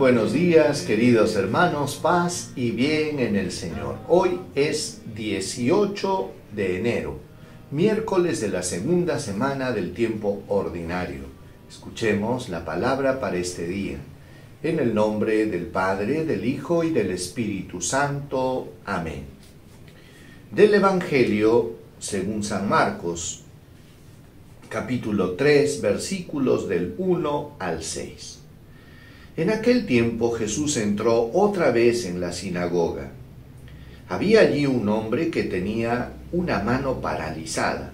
buenos días, queridos hermanos, paz y bien en el Señor. Hoy es 18 de enero, miércoles de la segunda semana del tiempo ordinario. Escuchemos la palabra para este día. En el nombre del Padre, del Hijo y del Espíritu Santo. Amén. Del Evangelio según San Marcos, capítulo 3, versículos del 1 al 6. En aquel tiempo Jesús entró otra vez en la sinagoga. Había allí un hombre que tenía una mano paralizada.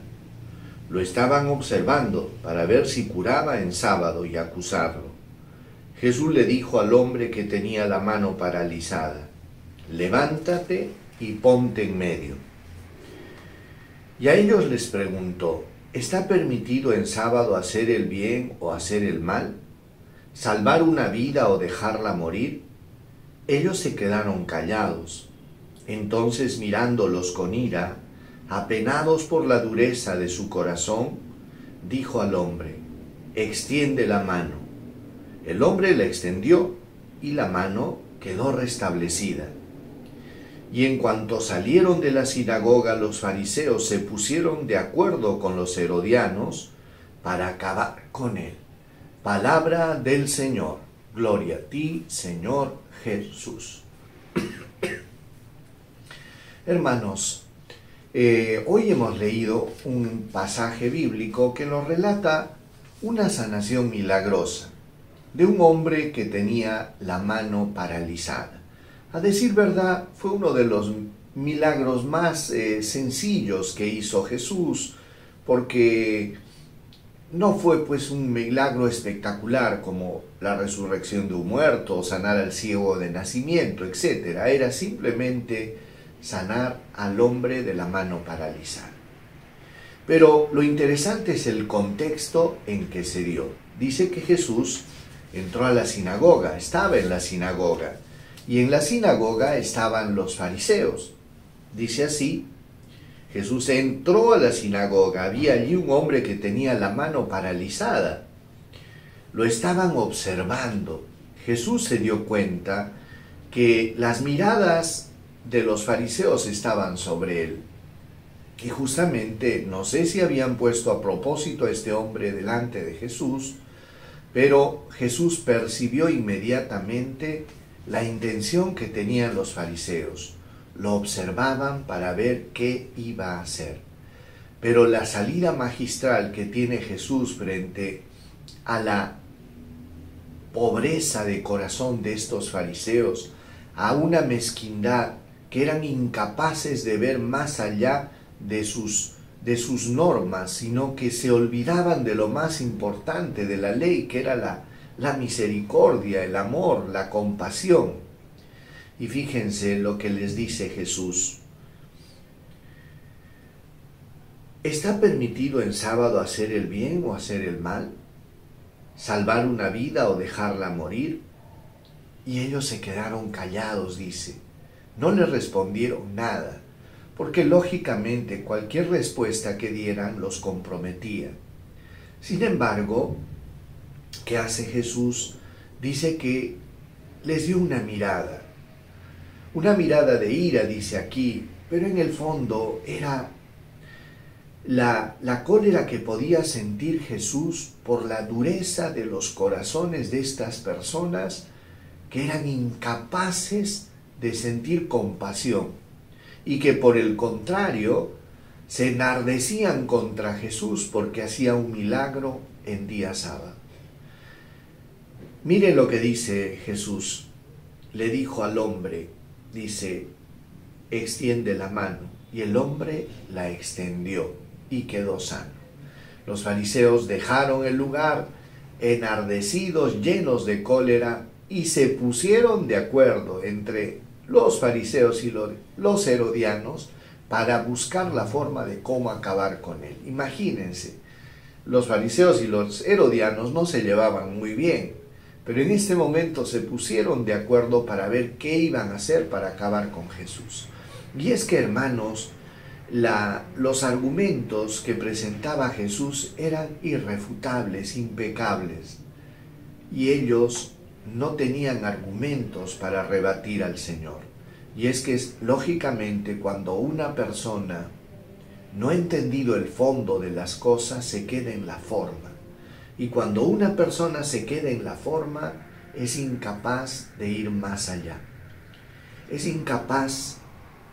Lo estaban observando para ver si curaba en sábado y acusarlo. Jesús le dijo al hombre que tenía la mano paralizada, levántate y ponte en medio. Y a ellos les preguntó, ¿está permitido en sábado hacer el bien o hacer el mal? Salvar una vida o dejarla morir? Ellos se quedaron callados. Entonces mirándolos con ira, apenados por la dureza de su corazón, dijo al hombre, extiende la mano. El hombre la extendió y la mano quedó restablecida. Y en cuanto salieron de la sinagoga los fariseos se pusieron de acuerdo con los herodianos para acabar con él. Palabra del Señor. Gloria a ti, Señor Jesús. Hermanos, eh, hoy hemos leído un pasaje bíblico que nos relata una sanación milagrosa de un hombre que tenía la mano paralizada. A decir verdad, fue uno de los milagros más eh, sencillos que hizo Jesús, porque no fue pues un milagro espectacular como la resurrección de un muerto o sanar al ciego de nacimiento, etc. Era simplemente sanar al hombre de la mano paralizada. Pero lo interesante es el contexto en que se dio. Dice que Jesús entró a la sinagoga, estaba en la sinagoga, y en la sinagoga estaban los fariseos. Dice así Jesús entró a la sinagoga. Había allí un hombre que tenía la mano paralizada. Lo estaban observando. Jesús se dio cuenta que las miradas de los fariseos estaban sobre él. Y justamente, no sé si habían puesto a propósito a este hombre delante de Jesús, pero Jesús percibió inmediatamente la intención que tenían los fariseos lo observaban para ver qué iba a hacer. Pero la salida magistral que tiene Jesús frente a la pobreza de corazón de estos fariseos, a una mezquindad que eran incapaces de ver más allá de sus, de sus normas, sino que se olvidaban de lo más importante de la ley, que era la, la misericordia, el amor, la compasión. Y fíjense lo que les dice Jesús. ¿Está permitido en sábado hacer el bien o hacer el mal? ¿Salvar una vida o dejarla morir? Y ellos se quedaron callados, dice. No le respondieron nada, porque lógicamente cualquier respuesta que dieran los comprometía. Sin embargo, ¿qué hace Jesús? Dice que les dio una mirada una mirada de ira, dice aquí, pero en el fondo era la, la cólera que podía sentir Jesús por la dureza de los corazones de estas personas que eran incapaces de sentir compasión y que por el contrario se enardecían contra Jesús porque hacía un milagro en día sábado. Mire lo que dice Jesús. Le dijo al hombre, dice, extiende la mano. Y el hombre la extendió y quedó sano. Los fariseos dejaron el lugar enardecidos, llenos de cólera, y se pusieron de acuerdo entre los fariseos y los herodianos para buscar la forma de cómo acabar con él. Imagínense, los fariseos y los herodianos no se llevaban muy bien, pero en este momento se pusieron de acuerdo para ver qué iban a hacer para acabar con Jesús. Y es que, hermanos, los argumentos que presentaba Jesús eran irrefutables, impecables. Y ellos no tenían argumentos para rebatir al Señor. Y es que lógicamente cuando una persona no ha entendido el fondo de las cosas, se queda en la forma. Y cuando una persona se queda en la forma, es incapaz de ir más allá. Es incapaz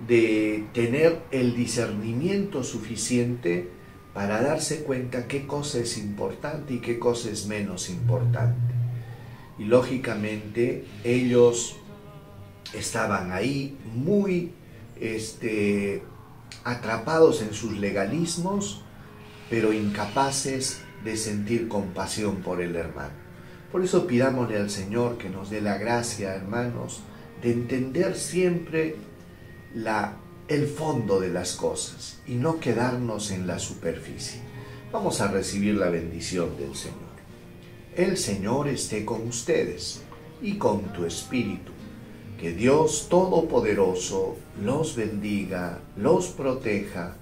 de tener el discernimiento suficiente para darse cuenta qué cosa es importante y qué cosa es menos importante. Y lógicamente ellos estaban ahí muy este, atrapados en sus legalismos, pero incapaces de sentir compasión por el hermano. Por eso pidámosle al Señor que nos dé la gracia, hermanos, de entender siempre la, el fondo de las cosas y no quedarnos en la superficie. Vamos a recibir la bendición del Señor. El Señor esté con ustedes y con tu espíritu. Que Dios Todopoderoso los bendiga, los proteja,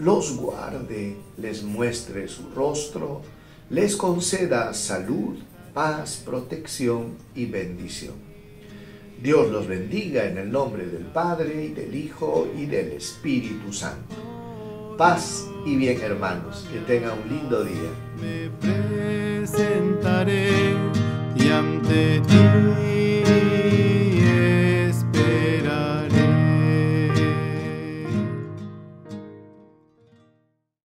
los guarde, les muestre su rostro, les conceda salud, paz, protección y bendición. Dios los bendiga en el nombre del Padre y del Hijo y del Espíritu Santo. Paz y bien hermanos, que tengan un lindo día. Me presentaré y ante